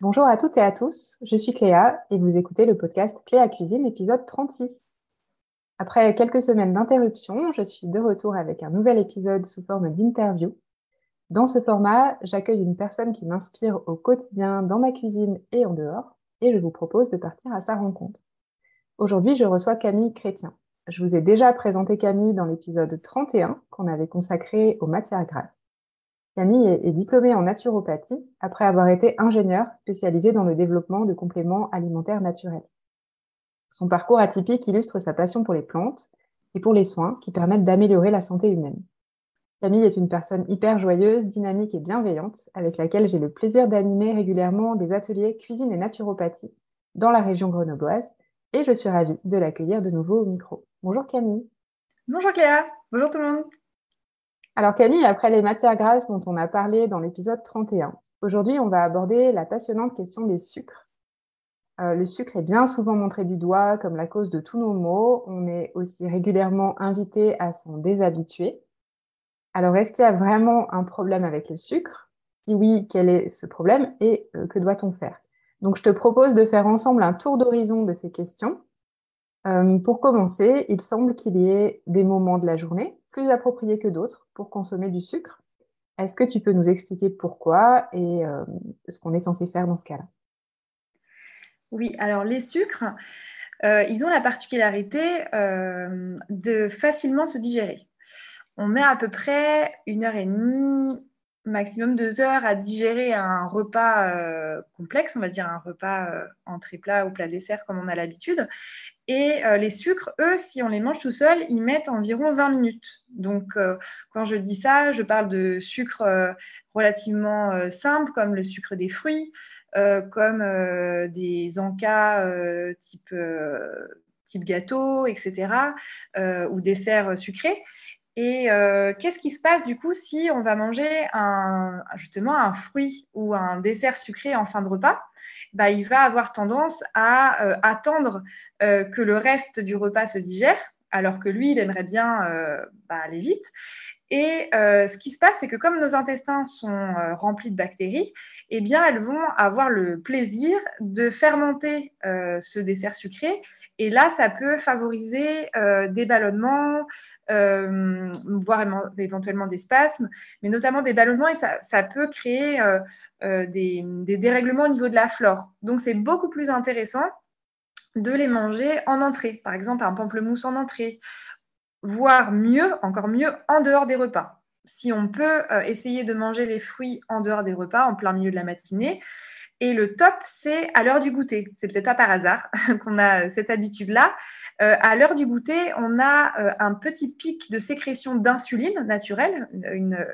Bonjour à toutes et à tous, je suis Cléa et vous écoutez le podcast Cléa Cuisine, épisode 36. Après quelques semaines d'interruption, je suis de retour avec un nouvel épisode sous forme d'interview. Dans ce format, j'accueille une personne qui m'inspire au quotidien dans ma cuisine et en dehors et je vous propose de partir à sa rencontre. Aujourd'hui, je reçois Camille Chrétien. Je vous ai déjà présenté Camille dans l'épisode 31 qu'on avait consacré aux matières grasses. Camille est, diplômée en naturopathie après avoir été ingénieure spécialisée dans le développement de compléments alimentaires naturels. Son parcours atypique illustre sa passion pour les plantes et pour les soins qui permettent d'améliorer la santé humaine. Camille est une personne hyper joyeuse, dynamique et bienveillante avec laquelle j'ai le plaisir d'animer régulièrement des ateliers cuisine et naturopathie dans la région grenobloise et je suis ravie de l'accueillir de nouveau au micro. Bonjour Camille. Bonjour Cléa. Bonjour tout le monde. Alors Camille, après les matières grasses dont on a parlé dans l'épisode 31, aujourd'hui on va aborder la passionnante question des sucres. Euh, le sucre est bien souvent montré du doigt comme la cause de tous nos maux. On est aussi régulièrement invité à s'en déshabituer. Alors est-ce qu'il y a vraiment un problème avec le sucre? Si oui, quel est ce problème et euh, que doit-on faire? Donc je te propose de faire ensemble un tour d'horizon de ces questions. Euh, pour commencer, il semble qu'il y ait des moments de la journée plus appropriés que d'autres pour consommer du sucre. Est-ce que tu peux nous expliquer pourquoi et euh, ce qu'on est censé faire dans ce cas-là? Oui, alors les sucres, euh, ils ont la particularité euh, de facilement se digérer. On met à peu près une heure et demie, maximum deux heures à digérer un repas euh, complexe, on va dire un repas euh, entrée plat ou plat dessert comme on a l'habitude. Et euh, les sucres, eux, si on les mange tout seul, ils mettent environ 20 minutes. Donc, quand je dis ça, je parle de sucres relativement simples comme le sucre des fruits, comme des encas type, type gâteau, etc., ou desserts sucrés. Et euh, qu'est-ce qui se passe du coup si on va manger un, justement un fruit ou un dessert sucré en fin de repas? Bah, Il va avoir tendance à euh, attendre euh, que le reste du repas se digère, alors que lui, il aimerait bien bah, aller vite. Et euh, ce qui se passe, c'est que comme nos intestins sont euh, remplis de bactéries, eh bien, elles vont avoir le plaisir de fermenter euh, ce dessert sucré. Et là, ça peut favoriser des ballonnements, voire éventuellement des spasmes, mais notamment des ballonnements et ça, ça peut créer des, des dérèglements au niveau de la flore. Donc, c'est beaucoup plus intéressant de les manger en entrée. Par exemple, un pamplemousse en entrée voire mieux, encore mieux, en dehors des repas. Si on peut euh, essayer de manger les fruits en dehors des repas, en plein milieu de la matinée. Et le top, c'est à l'heure du goûter. C'est peut-être pas par hasard qu'on a cette habitude-là. Euh, à l'heure du goûter, on a euh, un petit pic de sécrétion d'insuline naturelle, une,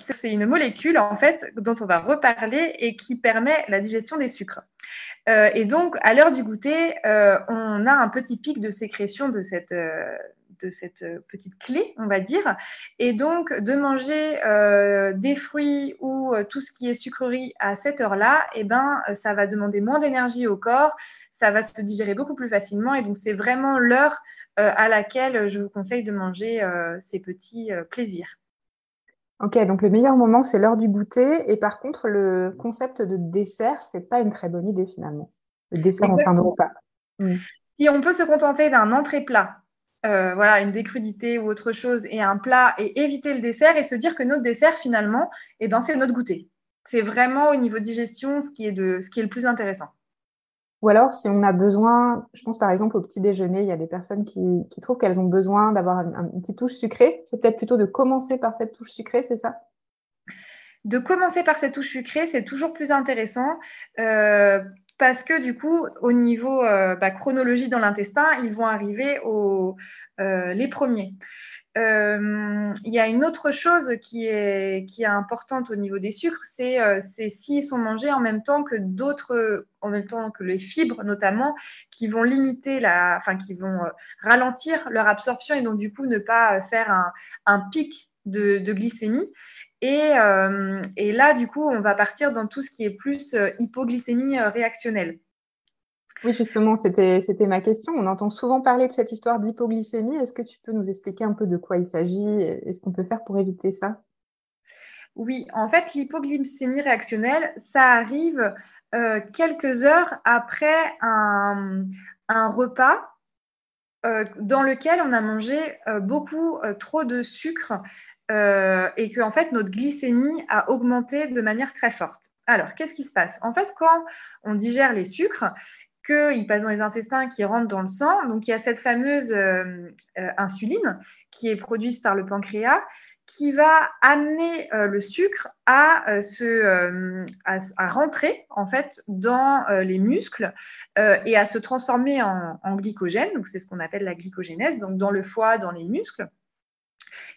c'est une molécule en fait dont on va reparler et qui permet la digestion des sucres. Euh, et donc, à l'heure du goûter, euh, on a un petit pic de sécrétion de cette, euh, de cette petite clé, on va dire. Et donc, de manger des fruits ou tout ce qui est sucrerie à cette heure-là, eh ben, ça va demander moins d'énergie au corps, ça va se digérer beaucoup plus facilement. Et donc, c'est vraiment l'heure à laquelle je vous conseille de manger ces petits plaisirs. Ok, donc le meilleur moment, c'est l'heure du goûter. Et par contre, le concept de dessert, c'est pas une très bonne idée finalement. Le dessert en fin de repas. Hmm. Si on peut se contenter d'un entrée-plat, euh, voilà, une décrudité ou autre chose, et un plat, et éviter le dessert, et se dire que notre dessert, finalement, eh ben, c'est notre goûter. C'est vraiment au niveau digestion ce qui est, de, ce qui est le plus intéressant. Ou alors, si on a besoin, je pense par exemple au petit déjeuner, il y a des personnes qui, trouvent qu'elles ont besoin d'avoir une petite touche sucrée. C'est peut-être plutôt de commencer par cette touche sucrée, c'est ça? De commencer par cette touche sucrée, c'est toujours plus intéressant. Euh, parce que du coup, au niveau euh, bah, chronologie dans l'intestin, ils vont arriver euh, les premiers. Euh, il y a une autre chose qui est, qui est importante au niveau des sucres, c'est euh, s'ils sont mangés en même temps que d'autres, en même temps que les fibres notamment, qui vont limiter la, enfin qui vont euh, ralentir leur absorption et donc du coup ne pas faire un, un pic de, de, glycémie. Et, et, là, du coup, on va partir dans tout ce qui est plus hypoglycémie réactionnelle. Oui, justement, c'était ma question. On entend souvent parler de cette histoire d'hypoglycémie. Est-ce que tu peux nous expliquer un peu de quoi il s'agit et ce qu'on peut faire pour éviter ça? Oui, en fait, l'hypoglycémie réactionnelle, ça arrive euh, quelques heures après un, repas euh, dans lequel on a mangé euh, beaucoup trop de sucre et que en fait notre glycémie a augmenté de manière très forte. Alors, qu'est-ce qui se passe? En fait, quand on digère les sucres, qu'ils passent dans les intestins, qui rentrent dans le sang, donc il y a cette fameuse insuline qui est produite par le pancréas qui va amener euh, le sucre à, euh, se, euh, à, rentrer en fait dans les muscles et à se transformer en, en glycogène. Donc c'est ce qu'on appelle la glycogénèse, donc dans le foie, dans les muscles.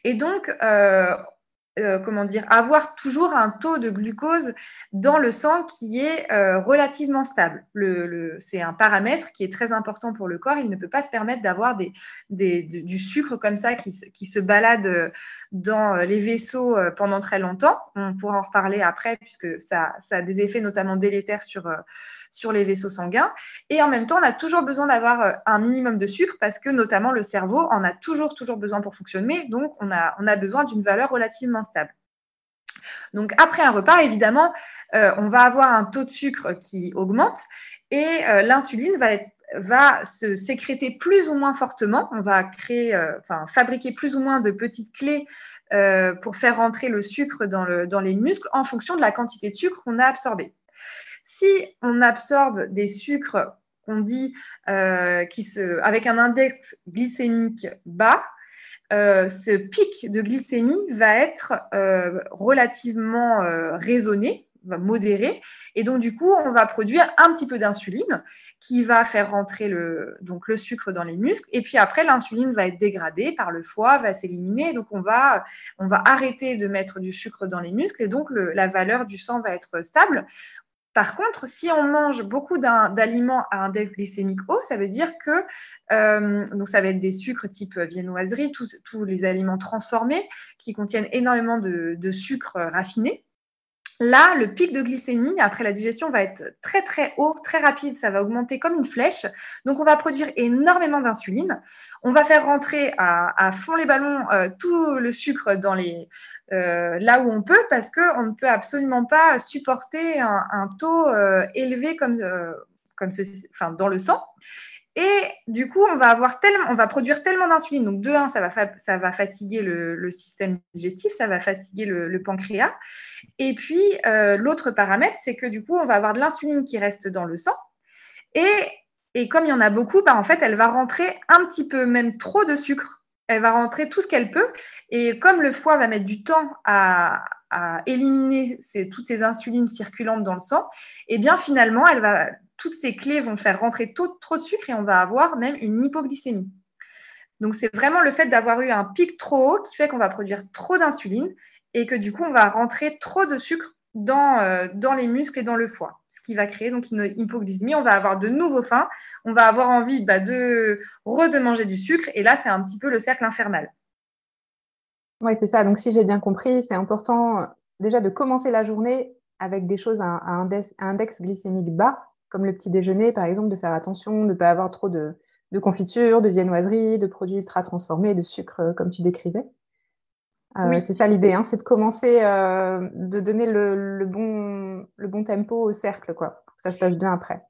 Et donc euh, comment dire, avoir toujours un taux de glucose dans le sang qui est euh, relativement stable. c'est un paramètre qui est très important pour le corps. Il ne peut pas se permettre d'avoir du sucre comme ça qui, se balade dans les vaisseaux euh, pendant très longtemps. On pourra en reparler après puisque ça, a des effets notamment délétères sur, les vaisseaux sanguins. Et en même temps, on a toujours besoin d'avoir un minimum de sucre parce que notamment le cerveau en a toujours, toujours besoin pour fonctionner. Donc, on a besoin d'une valeur relativement stable. Donc après un repas, évidemment, euh, on va avoir un taux de sucre qui augmente et euh, l'insuline va, se sécréter plus ou moins fortement. On va créer, euh, fabriquer plus ou moins de petites clés pour faire rentrer le sucre dans, le, dans les muscles en fonction de la quantité de sucre qu'on a absorbé. Si on absorbe des sucres qu'on dit avec un index glycémique bas, euh, ce pic de glycémie va être euh, relativement euh, raisonné, modéré, et donc du coup, on va produire un petit peu d'insuline qui va faire rentrer le, donc, le sucre dans les muscles, et puis après, l'insuline va être dégradée par le foie, va s'éliminer, donc on va, on va arrêter de mettre du sucre dans les muscles, et donc la valeur du sang va être stable. Par contre, si on mange beaucoup d'aliments à index glycémique haut, ça veut dire que euh, donc ça va être des sucres type viennoiserie, tous, les aliments transformés qui contiennent énormément de, de sucre raffiné. Là, le pic de glycémie après la digestion va être très très haut, très rapide, ça va augmenter comme une flèche. Donc on va produire énormément d'insuline. On va faire rentrer à, fond les ballons euh, tout le sucre euh, là où on peut parce qu'on ne peut absolument pas supporter un, taux euh, élevé comme, comme dans le sang. Et du coup, on va, avoir tellement, on va produire tellement d'insuline. Donc, de 1, ça va, fatiguer le, système digestif, ça va fatiguer le, pancréas. Et puis, euh, l'autre paramètre, c'est que du coup, on va avoir de l'insuline qui reste dans le sang. Et, et comme il y en a beaucoup, bah, en fait, elle va rentrer un petit peu, même trop de sucre. Elle va rentrer tout ce qu'elle peut. Et comme le foie va mettre du temps à, à éliminer toutes ces insulines circulantes dans le sang, eh bien finalement, elle va toutes ces clés vont faire rentrer trop, de sucre et on va avoir même une hypoglycémie. Donc, c'est vraiment le fait d'avoir eu un pic trop haut qui fait qu'on va produire trop d'insuline et que du coup, on va rentrer trop de sucre dans, euh, les muscles et dans le foie, ce qui va créer donc une hypoglycémie. On va avoir de nouveau faim, on va avoir envie bah, de redemanger du sucre et là, c'est un petit peu le cercle infernal. Oui, c'est ça. Donc, si j'ai bien compris, c'est important déjà de commencer la journée avec des choses à, un index glycémique bas comme le petit déjeuner, par exemple, de faire attention, de ne pas avoir trop de, de confiture, de viennoiserie, de produits ultra transformés, de sucre, euh, comme tu décrivais. Euh, c'est ça l'idée, hein, c'est de commencer, euh, de donner le, bon, le bon tempo au cercle, quoi, pour que ça se passe bien après.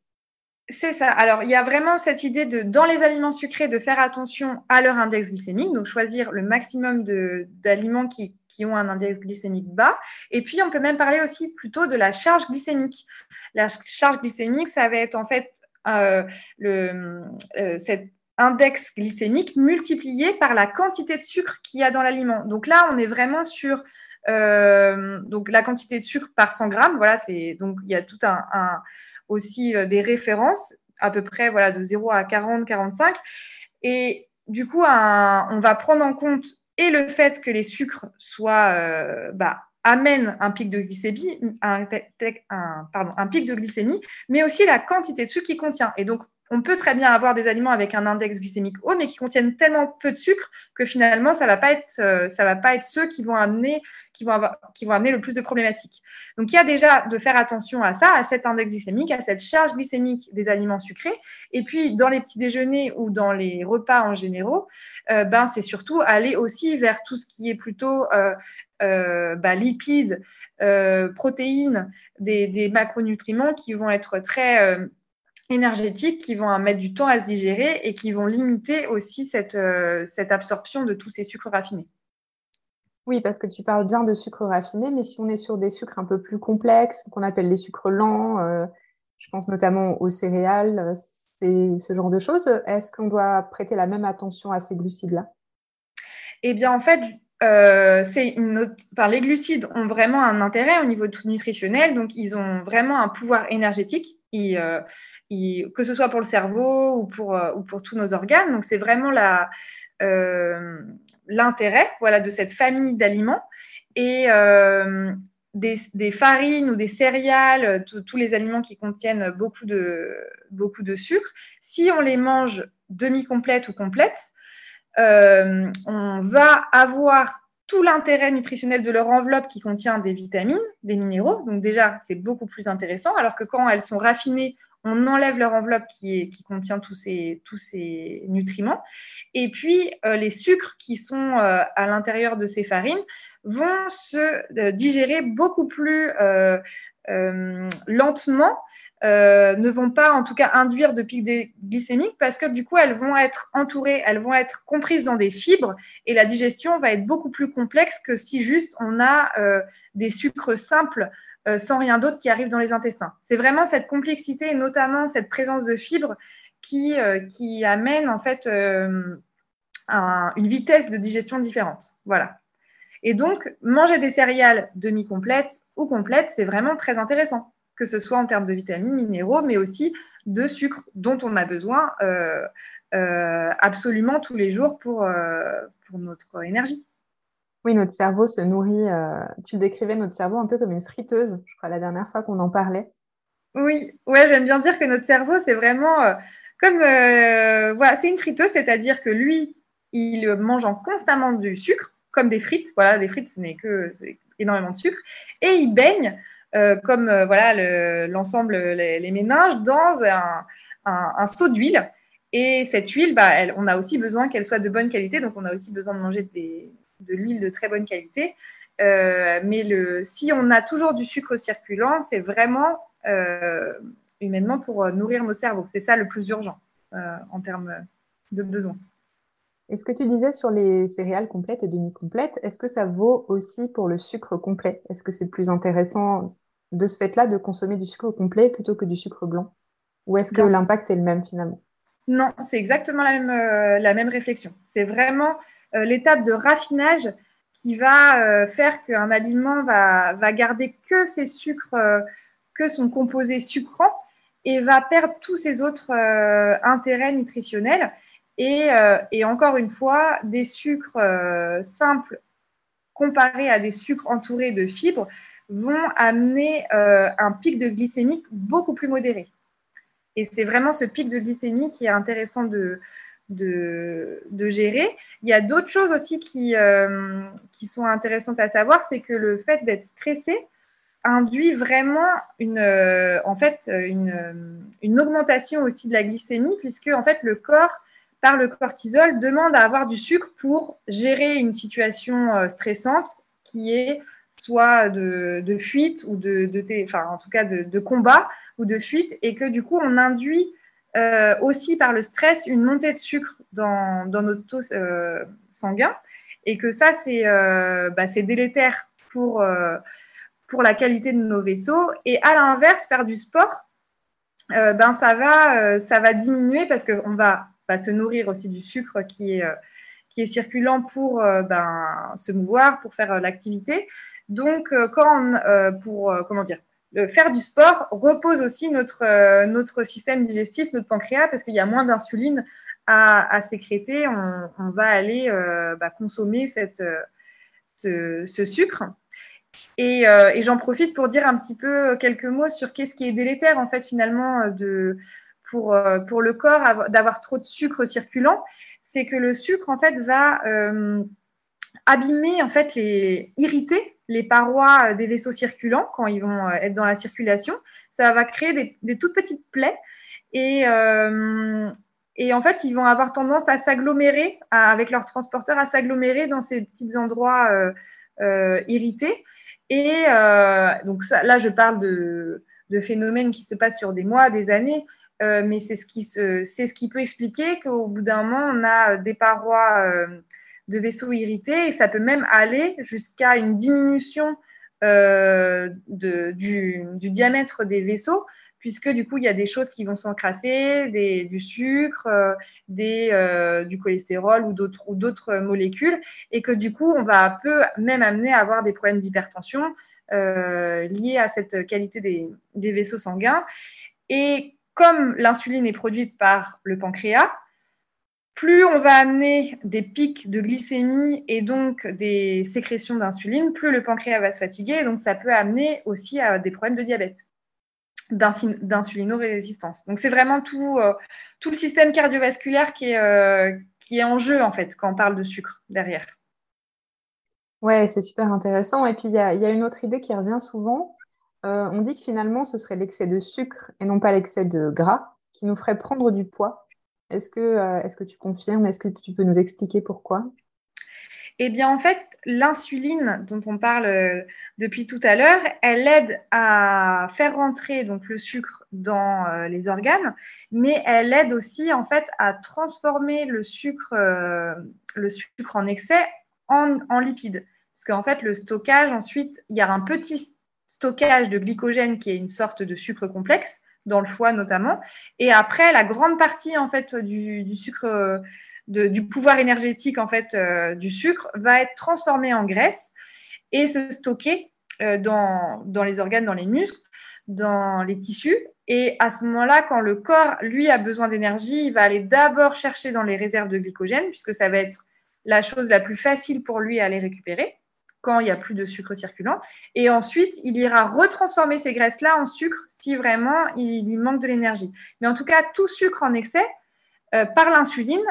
C'est ça. Alors, il y a vraiment cette idée de, dans les aliments sucrés, de faire attention à leur index glycémique, donc choisir le maximum d'aliments qui, ont un index glycémique bas. Et puis, on peut même parler aussi plutôt de la charge glycémique. La charge glycémique, ça va être en fait euh, le, euh, cet index glycémique multiplié par la quantité de sucre qu'il y a dans l'aliment. Donc là, on est vraiment sur euh, donc la quantité de sucre par 100 grammes. Voilà, donc il y a tout un aussi des références, à peu près voilà, de 0 à 40, 45. Et du coup, on va prendre en compte et le fait que les sucres soient, euh, bah, amènent un pic de glycémie, un, pic de glycémie, mais aussi la quantité de sucre qu'il contient. Et donc, on peut très bien avoir des aliments avec un index glycémique haut, mais qui contiennent tellement peu de sucre que finalement, ça ne va, pas être, euh, va pas être ceux qui vont, amener, qui, vont qui vont amener le plus de problématiques. Donc, il y a déjà de faire attention à ça, à cet index glycémique, à cette charge glycémique des aliments sucrés. Et puis, dans les petits déjeuners ou dans les repas en général, euh, ben, c'est surtout aller aussi vers tout ce qui est plutôt euh, bah, lipides, protéines, des, macronutriments qui vont être très énergétiques qui vont mettre du temps à se digérer et qui vont limiter aussi cette, euh, cette absorption de tous ces sucres raffinés. Oui, parce que tu parles bien de sucres raffinés, mais si on est sur des sucres un peu plus complexes, qu'on appelle les sucres lents, euh, je pense notamment aux céréales, c'est ce genre de choses, est-ce qu'on doit prêter la même attention à ces glucides-là? Eh bien, en fait, euh, une les glucides ont vraiment un intérêt au niveau nutritionnel, donc ils ont vraiment un pouvoir énergétique. Ils, que ce soit pour le cerveau ou pour, euh, ou pour tous nos organes. Donc, c'est vraiment euh, l'intérêt voilà, de cette famille d'aliments. Et euh, des, farines ou des céréales, tous les aliments qui contiennent beaucoup de, beaucoup de sucre, si on les mange demi-complètes ou complètes, on va avoir tout l'intérêt nutritionnel de leur enveloppe qui contient des vitamines, des minéraux. Donc déjà, c'est beaucoup plus intéressant, alors que quand elles sont raffinées on enlève leur enveloppe qui, contient tous ces, nutriments. Et puis, euh, les sucres qui sont euh, à l'intérieur de ces farines vont se euh, digérer beaucoup plus lentement, ne vont pas en tout cas induire de pics glycémiques parce que du coup, elles vont être entourées, elles vont être comprises dans des fibres et la digestion va être beaucoup plus complexe que si juste on a des sucres simples euh, sans rien d'autre qui arrive dans les intestins. C'est vraiment cette complexité et notamment cette présence de fibres qui, euh, amène en fait euh, une vitesse de digestion différente. Voilà. Et donc, manger des céréales demi-complètes ou complètes, c'est vraiment très intéressant, que ce soit en termes de vitamines, minéraux, mais aussi de sucre dont on a besoin absolument tous les jours pour notre énergie. Oui, notre cerveau se nourrit. Euh, tu décrivais notre cerveau un peu comme une friteuse, je crois, la dernière fois qu'on en parlait. Oui, ouais, j'aime bien dire que notre cerveau, c'est vraiment euh, comme. Euh, voilà, c'est une friteuse, c'est-à-dire que lui, il mange en constamment du sucre, comme des frites. Voilà, des frites, ce n'est que énormément de sucre. Et il baigne, comme voilà l'ensemble, les, méninges, dans un, un, seau d'huile. Et cette huile, bah, elle, on a aussi besoin qu'elle soit de bonne qualité, donc on a aussi besoin de manger des, de l'huile de très bonne qualité. Euh, mais le, si on a toujours du sucre circulant, c'est vraiment euh, humainement pour euh, nourrir nos cerveaux. C'est ça le plus urgent en termes de besoins. Et ce que tu disais sur les céréales complètes et demi-complètes, est-ce que ça vaut aussi pour le sucre complet? Est-ce que c'est plus intéressant de ce fait-là de consommer du sucre complet plutôt que du sucre blanc? Ou est-ce que l'impact est le même finalement? Non, c'est exactement la même, la même réflexion. C'est vraiment euh, l'étape de raffinage qui va euh, faire qu'un aliment va, va, garder que ses sucres, euh, que son composé sucrant et va perdre tous ses autres intérêts nutritionnels. Et, encore une fois, des sucres simples comparés à des sucres entourés de fibres vont amener un pic de glycémie beaucoup plus modéré. Et c'est vraiment ce pic de glycémie qui est intéressant de, de, gérer. Il y a d'autres choses aussi qui, euh, qui sont intéressantes à savoir, c'est que le fait d'être stressé induit vraiment une, euh, en fait, une, une, augmentation aussi de la glycémie, puisque en fait, le corps, par le cortisol, demande à avoir du sucre pour gérer une situation euh, stressante qui est soit de, de fuite ou de, de, enfin, en tout cas de, de, combat ou de fuite, et que du coup, on induit euh, aussi par le stress une montée de sucre dans, notre taux euh, sanguin et que ça, c'est euh, bah, délétère pour, pour la qualité de nos vaisseaux. Et à l'inverse, faire du sport, ben, ça, va, ça va diminuer parce qu'on va, se nourrir aussi du sucre qui est, qui est circulant pour ben, se mouvoir, pour faire l'activité. Donc, quand pour, comment dire, faire du sport repose aussi notre, euh, notre système digestif, notre pancréas, parce qu'il y a moins d'insuline à, sécréter. On, va aller euh, bah, consommer cette, ce, sucre. Et, j'en profite pour dire un petit peu quelques mots sur qu'est-ce qui est délétère, en fait, finalement, de, pour, pour le corps d'avoir trop de sucre circulant, c'est que le sucre, en fait, va abîmer, en fait, les, irriter les parois des vaisseaux circulants quand ils vont être dans la circulation. Ça va créer des, toutes petites plaies et, et en fait, ils vont avoir tendance à s'agglomérer avec leurs transporteurs, à s'agglomérer dans ces petits endroits euh, euh, irrités. Et euh, donc là, je parle de, phénomènes qui se passent sur des mois, des années, mais c'est ce, qui ce qui peut expliquer qu'au bout d'un moment, on a des parois de vaisseaux irrités et ça peut même aller jusqu'à une diminution du, diamètre des vaisseaux puisque du coup, il y a des choses qui vont s'encrasser, du sucre, euh, euh, du cholestérol ou d'autres, molécules, et que du coup, on va peu même amener à avoir des problèmes d'hypertension euh, liés à cette qualité des, vaisseaux sanguins. Et comme l'insuline est produite par le pancréas, plus on va amener des pics de glycémie et donc des sécrétions d'insuline, plus le pancréas va se fatiguer, donc ça peut amener aussi à des problèmes de diabète d'insulinorésistance. Donc c'est vraiment tout, euh, le système cardiovasculaire qui est, euh, qui est en jeu en fait quand on parle de sucre derrière. Ouais, c'est super intéressant. Et puis il y a, y a, une autre idée qui revient souvent. Euh, on dit que finalement ce serait l'excès de sucre et non pas l'excès de gras qui nous ferait prendre du poids. Est-ce que, est-ce que tu confirmes? Est-ce que tu peux nous expliquer pourquoi? Eh bien, en fait, l'insuline dont on parle euh, depuis tout à l'heure, elle aide à faire rentrer donc le sucre dans euh, les organes, mais elle aide aussi en fait à transformer le sucre, euh, le sucre en excès en lipides. Parce qu'en fait, le stockage, ensuite, il y a un petit stockage de glycogène qui est une sorte de sucre complexe dans le foie notamment. Et après, la grande partie en fait du, sucre du pouvoir énergétique en fait euh, du sucre va être transformé en graisse et se stocker euh, dans, dans, les organes, dans les muscles, dans les tissus. Et à ce moment-là, quand le corps, lui, a besoin d'énergie, il va aller d'abord chercher dans les réserves de glycogène, puisque ça va être la chose la plus facile pour lui à les récupérer quand il n'y a plus de sucre circulant. Et ensuite, il ira retransformer ces graisses-là en sucre si vraiment il lui manque de l'énergie. Mais en tout cas, tout sucre en excès, euh, par l'insuline,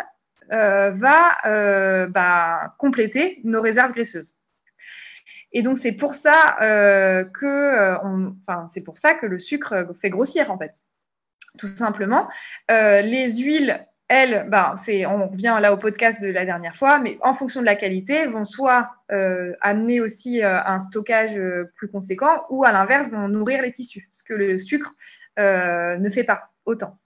euh, va euh, bah, compléter nos réserves graisseuses. Et donc c'est pour ça que, pour ça que le sucre fait grossir en fait, tout simplement. les huiles elles, bah, on revient là au podcast de la dernière fois, mais en fonction de la qualité, vont soit amener aussi un stockage plus conséquent, ou à l'inverse, vont nourrir les tissus, ce que le sucre ne fait pas autant.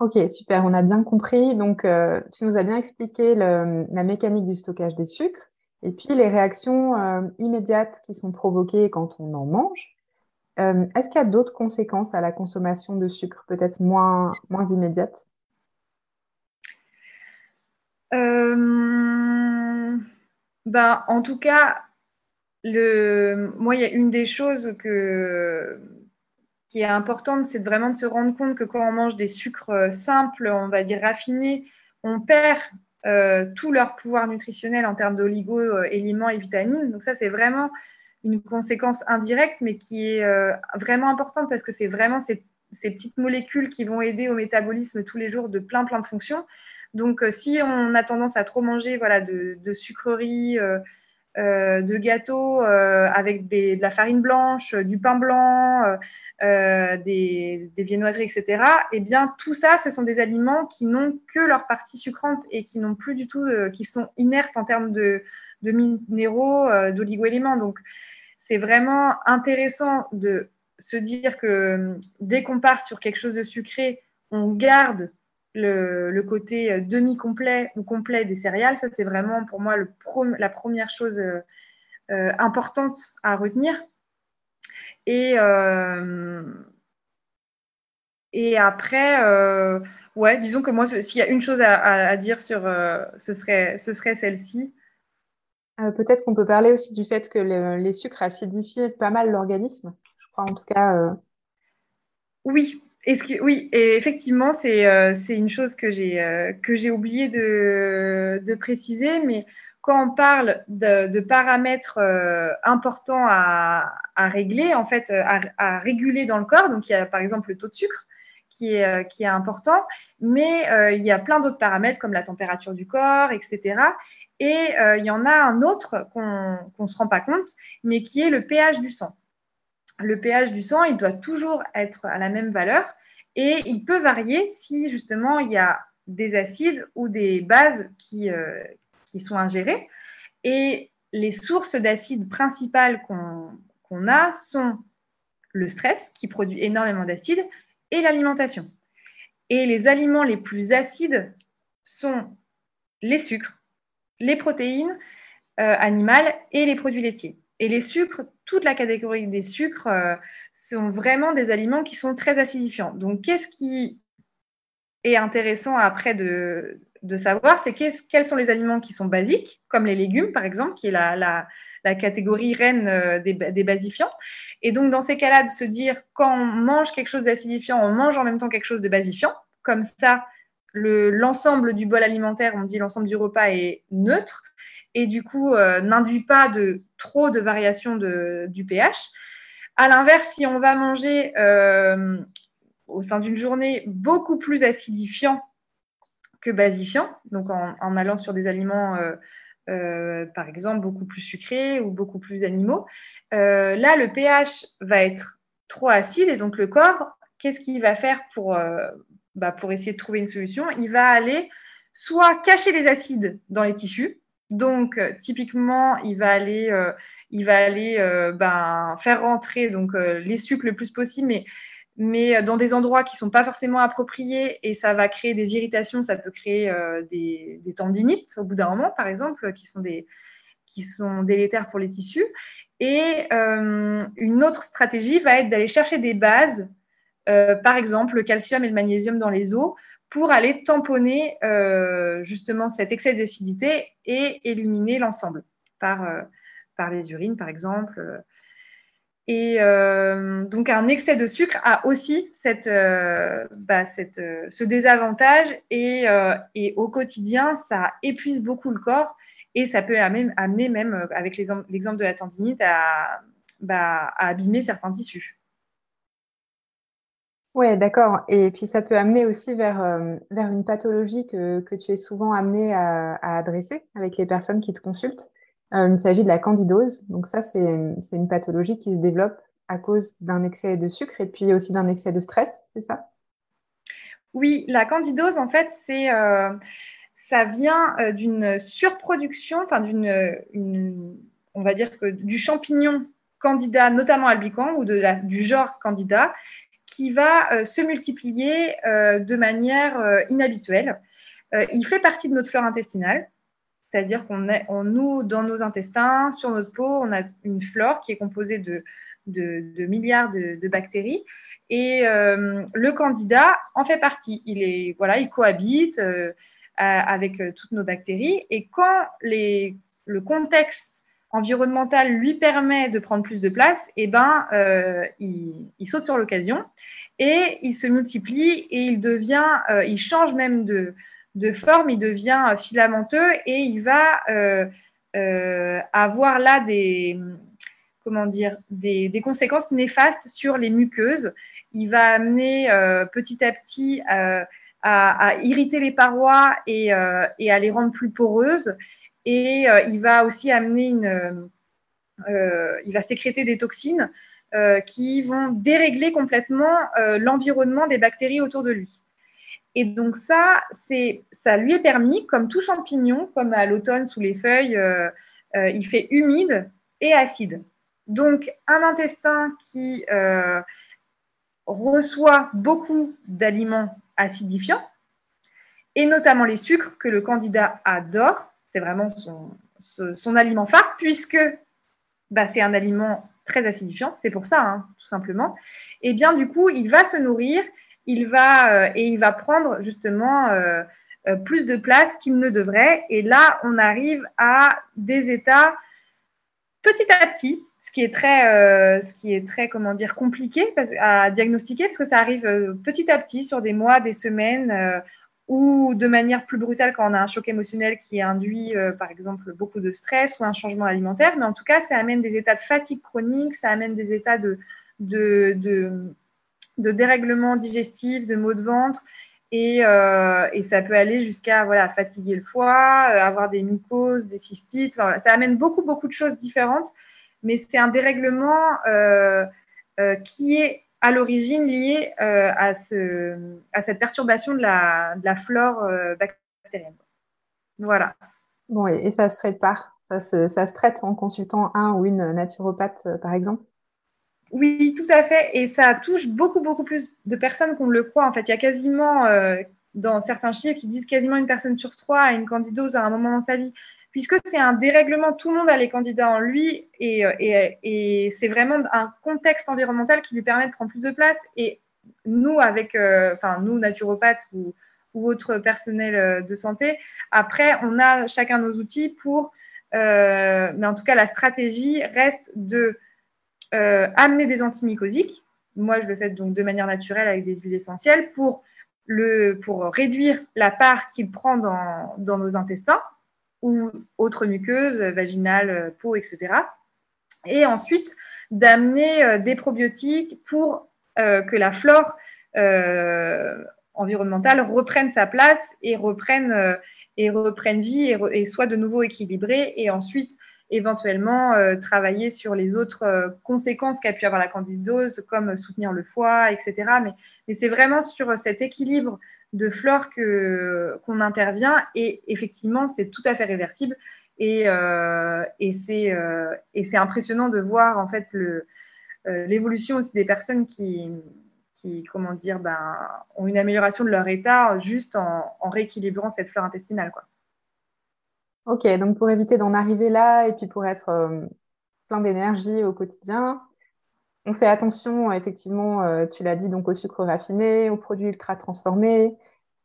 Ok, super, on a bien compris. Donc, euh, tu nous as bien expliqué la mécanique du stockage des sucres et puis les réactions euh, immédiates qui sont provoquées quand on en mange. Euh, est-ce qu'il y a d'autres conséquences à la consommation de sucre, peut-être moins, moins immédiates? Ben, En tout cas, le... moi, il y a une des choses que qui est importante, c'est vraiment de se rendre compte que quand on mange des sucres euh, simples, on va dire raffinés, on perd euh, tout leur pouvoir nutritionnel en termes d'oligo-éléments et vitamines. Donc ça, c'est vraiment une conséquence indirecte, mais qui est euh, vraiment importante parce que c'est vraiment ces, petites molécules qui vont aider au métabolisme tous les jours de plein, plein de fonctions. Donc si on a tendance à trop manger voilà, de, sucreries, euh, de gâteaux euh, avec de la farine blanche, du pain blanc, euh, des, viennoiseries, etc. Eh bien, tout ça, ce sont des aliments qui n'ont que leur partie sucrante et qui n'ont plus du tout, qui sont inertes en termes de, de minéraux, d'oligo-éléments. Donc, c'est vraiment intéressant de se dire que dès qu'on part sur quelque chose de sucré, on garde le, côté euh, demi-complet ou complet des céréales. Ça, c'est vraiment pour moi la première chose euh, euh, importante à retenir. Et, après, ouais, disons que moi, s'il y a une chose à, dire sur, ce serait, ce serait celle-ci. Peut-être qu'on peut parler aussi du fait que les sucres acidifient pas mal l'organisme. Je crois en tout cas. Oui, que, oui, et effectivement, c'est euh, une chose que j'ai euh, oublié de, de, préciser, mais quand on parle de, de paramètres euh, importants à, à, régler, en fait, à, à, réguler dans le corps, donc il y a par exemple le taux de sucre qui est, qui est important, mais il y a plein d'autres paramètres comme la température du corps, etc. Et il y en a un autre qu'on ne se rend pas compte, mais qui est le pH du sang. Le pH du sang, il doit toujours être à la même valeur et il peut varier si justement il y a des acides ou des bases qui, qui sont ingérées. Et les sources d'acides principales qu'on a sont le stress, qui produit énormément d'acides, et l'alimentation. Et les aliments les plus acides sont les sucres, les protéines euh, animales et les produits laitiers. Et les sucres, toute la catégorie des sucres, euh, sont vraiment des aliments qui sont très acidifiants. Donc, qu'est-ce qui est intéressant après de, savoir, c'est quels sont les aliments qui sont basiques, comme les légumes, par exemple, qui est la, catégorie reine euh, des, basifiants. Et donc, dans ces cas-là, de se dire, quand on mange quelque chose d'acidifiant, on mange en même temps quelque chose de basifiant. Comme ça, l'ensemble du bol alimentaire, on dit l'ensemble du repas est neutre et du coup, euh, n'induit pas de trop de variations du pH. À l'inverse, si on va manger euh, au sein d'une journée beaucoup plus acidifiant que basifiant, donc en, allant sur des aliments, euh, par exemple, beaucoup plus sucrés ou beaucoup plus animaux. Là, le pH va être trop acide et donc le corps, qu'est-ce qu'il va faire pour, bah, pour essayer de trouver une solution Il va aller soit cacher les acides dans les tissus, donc, typiquement, il va aller, il va aller ben, faire rentrer donc, les sucres le plus possible, mais euh, dans des endroits qui ne sont pas forcément appropriés et ça va créer des irritations, ça peut créer euh, des, tendinites au bout d'un moment, par exemple, qui sont, délétères pour les tissus. Et euh, une autre stratégie va être d'aller chercher des bases, par exemple le calcium et le magnésium dans les os, pour aller tamponner justement cet excès d'acidité et éliminer l'ensemble par, par les urines, par exemple et euh, donc, un excès de sucre a aussi cette, euh, bah, euh, ce désavantage et, et, au quotidien, ça épuise beaucoup le corps et ça peut amener, amener même, avec l'exemple de la tendinite, à, bah, à, abîmer certains tissus. Oui, d'accord. Et puis ça peut amener aussi vers, vers une pathologie que, tu es souvent amené à, adresser avec les personnes qui te consultent. Euh, il s'agit de la candidose. Donc ça, c'est une pathologie qui se développe à cause d'un excès de sucre et puis aussi d'un excès de stress, c'est ça? Oui, la candidose, en fait, c'est euh, ça vient euh, d'une surproduction, enfin on va dire que du champignon candida, notamment albicans ou du genre candida, qui va se multiplier de manière inhabituelle. il fait partie de notre flore intestinale. C'est-à-dire qu'on on, nous, dans nos intestins, sur notre peau, on a une flore qui est composée de, milliards de, bactéries. Et euh, le candidat en fait partie. Il, est, voilà, il cohabite euh, avec euh, toutes nos bactéries. Et quand les, le contexte environnemental lui permet de prendre plus de place, eh ben, il, il, saute sur l'occasion et il se multiplie et il devient, il change même de, forme, il devient euh, filamenteux et il va euh, euh, avoir là des, comment dire, des, conséquences néfastes sur les muqueuses. Il va amener petit à petit à, irriter les parois et, à les rendre plus poreuses. Et il va aussi amener une, il va sécréter des toxines qui vont dérégler complètement l'environnement des bactéries autour de lui. Et donc ça, c'est, ça lui est permis, comme tout champignon, comme à l'automne sous les feuilles, euh, euh, il fait humide et acide. Donc un intestin qui euh, reçoit beaucoup d'aliments acidifiants, et notamment les sucres que le candidat adore, c'est vraiment son, aliment phare, puisque bah, c'est un aliment très acidifiant, c'est pour ça, hein, tout simplement. Et bien du coup, il va se nourrir il va, euh, et il va prendre justement euh, euh, plus de place qu'il ne devrait. Et là, on arrive à des états petit à petit, ce qui est très, dire, compliqué à diagnostiquer, parce que ça arrive petit à petit sur des mois, des semaines, ou de manière plus brutale quand on a un choc émotionnel qui induit, par exemple, beaucoup de stress ou un changement alimentaire. Mais en tout cas, ça amène des états de fatigue chronique, ça amène des états de, de, de dérèglements digestifs, de maux de ventre. Et, euh, ça peut aller jusqu'à voilà, fatiguer le foie, euh, avoir des mycoses, des cystites. ça amène beaucoup, beaucoup de choses différentes. Mais c'est un dérèglement qui est à l'origine lié à, ce, à, cette perturbation de la, de la flore bactérienne. Voilà. Bon, et, ça se répare ça se, ça se traite en consultant un ou une naturopathe, par exemple? Oui, tout à fait. Et ça touche beaucoup, beaucoup plus de personnes qu'on le croit. En fait, il y a quasiment, euh, dans certains chiffres, qui disent quasiment une personne sur trois a une candidose à un moment dans sa vie. Puisque c'est un dérèglement, tout le monde a les candidats en lui et, euh, et, c'est vraiment un contexte environnemental qui lui permet de prendre plus de place. Et nous, avec, euh, enfin, nous, naturopathes ou, autres personnels de santé, après, on a chacun nos outils pour, mais en tout cas, la stratégie reste de euh, amener des antimycosiques. Moi, je le fais donc de manière naturelle avec des huiles essentielles pour, le, pour réduire la part qu'il prend dans, dans nos intestins ou autres muqueuses, vaginales, peau, etc. Et ensuite, d'amener euh, des probiotiques pour euh, que la flore environnementale reprenne sa place et reprenne, et reprenne vie et, soit de nouveau équilibrée. Et ensuite, éventuellement euh, travailler sur les autres euh, conséquences qu'a pu avoir la candidose, comme soutenir le foie, etc. Mais c'est vraiment sur cet équilibre de flore qu'on intervient et effectivement, c'est tout à fait réversible. Et, euh, c'est, et c'est impressionnant de voir en fait le, l'évolution aussi des personnes qui, qui comment dire, ben, ont une amélioration de leur état juste en, en rééquilibrant cette flore intestinale. Quoi. Ok, donc pour éviter d'en arriver là et puis pour être euh, plein d'énergie au quotidien, on fait attention, effectivement, euh, tu l'as dit, donc au sucre raffiné, aux produits ultra transformés,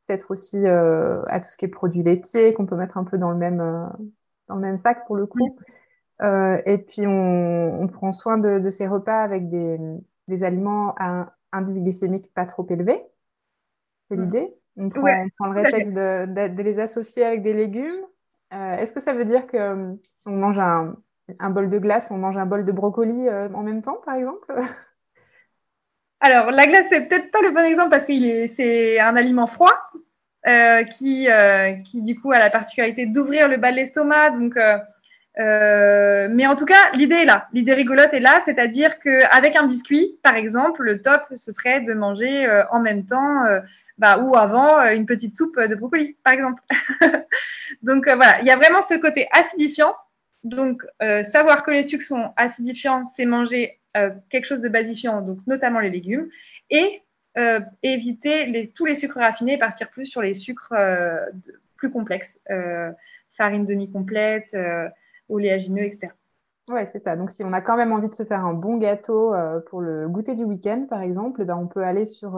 peut-être aussi euh, à tout ce qui est produits laitiers qu'on peut mettre un peu dans le même, dans le même sac pour le coup. et puis on, prend soin de, ces repas avec des, aliments à un indice glycémique pas trop élevé. C'est l'idée. On prend, le réflexe de les associer avec des légumes euh, est-ce que ça veut dire que euh, si on mange un, bol de glace, on mange un bol de brocoli euh, en même temps, par exemple? Alors, la glace, c'est peut-être pas le bon exemple parce que c'est un aliment froid qui, qui, du coup, a la particularité d'ouvrir le bas de l'estomac. Mais en tout cas, l'idée est là. L'idée rigolote est là, c'est-à-dire qu'avec un biscuit, par exemple, le top, ce serait de manger en même temps bah, ou avant euh, une petite soupe de brocoli, par exemple. Donc euh, voilà, il y a vraiment ce côté acidifiant. Donc euh, savoir que les sucres sont acidifiants, c'est manger quelque chose de basifiant, donc notamment les légumes, et éviter tous les sucres raffinés et partir plus sur les sucres plus complexes, farine demi-complète, oléagineux, etc. Oui, c'est ça. Donc, si on a quand même envie de se faire un bon gâteau pour le goûter du week-end, par exemple, eh ben, on peut aller sur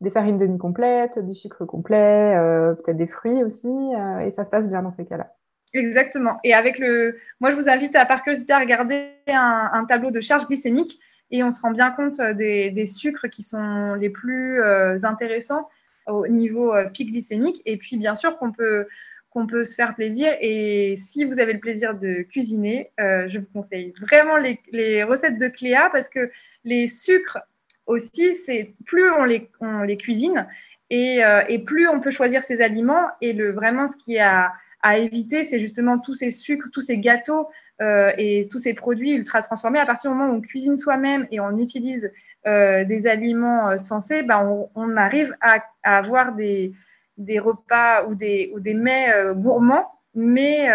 des farines demi-complètes, du sucre complet, euh, peut-être des fruits aussi, euh, et ça se passe bien dans ces cas-là. Exactement. Et avec le, moi je vous invite à par curiosité à regarder un, tableau de charge glycémique et on se rend bien compte des, sucres qui sont les plus euh, intéressants au niveau pic glycémique. Et puis bien sûr qu'on peut qu'on peut se faire plaisir. Et si vous avez le plaisir de cuisiner, je vous conseille vraiment les, recettes de Cléa parce que les sucres aussi, c'est plus on les, les cuisine euh, et, plus on peut choisir ses aliments. Et le, vraiment, ce qui est à, éviter, c'est justement tous ces sucres, tous ces gâteaux euh, et tous ces produits ultra transformés. À partir du moment où on cuisine soi-même et on utilise euh, des aliments sensés, ben on, arrive à, avoir des, des, repas ou des, ou des mets gourmands, mais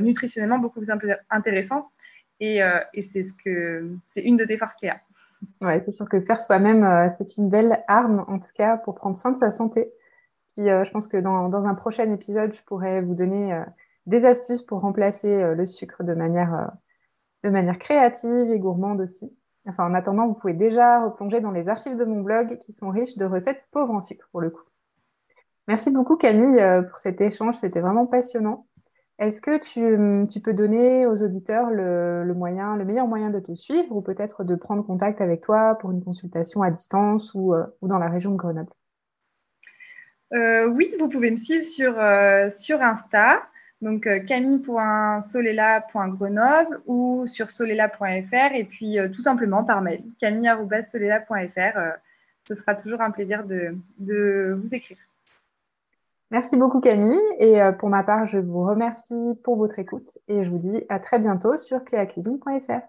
nutritionnellement beaucoup plus intéressants. Et, et c'est ce que c'est une de tes forces, Cléa. Ouais, c'est sûr que faire soi-même, euh, c'est une belle arme, en tout cas, pour prendre soin de sa santé. Euh, je pense que dans, un prochain épisode, je pourrais vous donner euh, des astuces pour remplacer le sucre de manière, créative et gourmande aussi. Enfin, en attendant, vous pouvez déjà replonger dans les archives de mon blog qui sont riches de recettes pauvres en sucre, pour le coup. Merci beaucoup, Camille, pour cet échange. C'était vraiment passionnant. Est-ce que tu, peux donner aux auditeurs le, meilleur moyen de te suivre ou peut-être de prendre contact avec toi pour une consultation à distance ou, euh, dans la région de Grenoble? euh, Oui, vous pouvez me suivre sur, euh, sur Insta, donc camille.solela.grenoble ou sur solela.fr et puis tout simplement par mail, camille.solela.fr. ce sera toujours un plaisir de, de vous écrire. Merci beaucoup Camille. Et pour ma part, je vous remercie pour votre écoute et je vous dis à très bientôt sur cléacuisine.fr.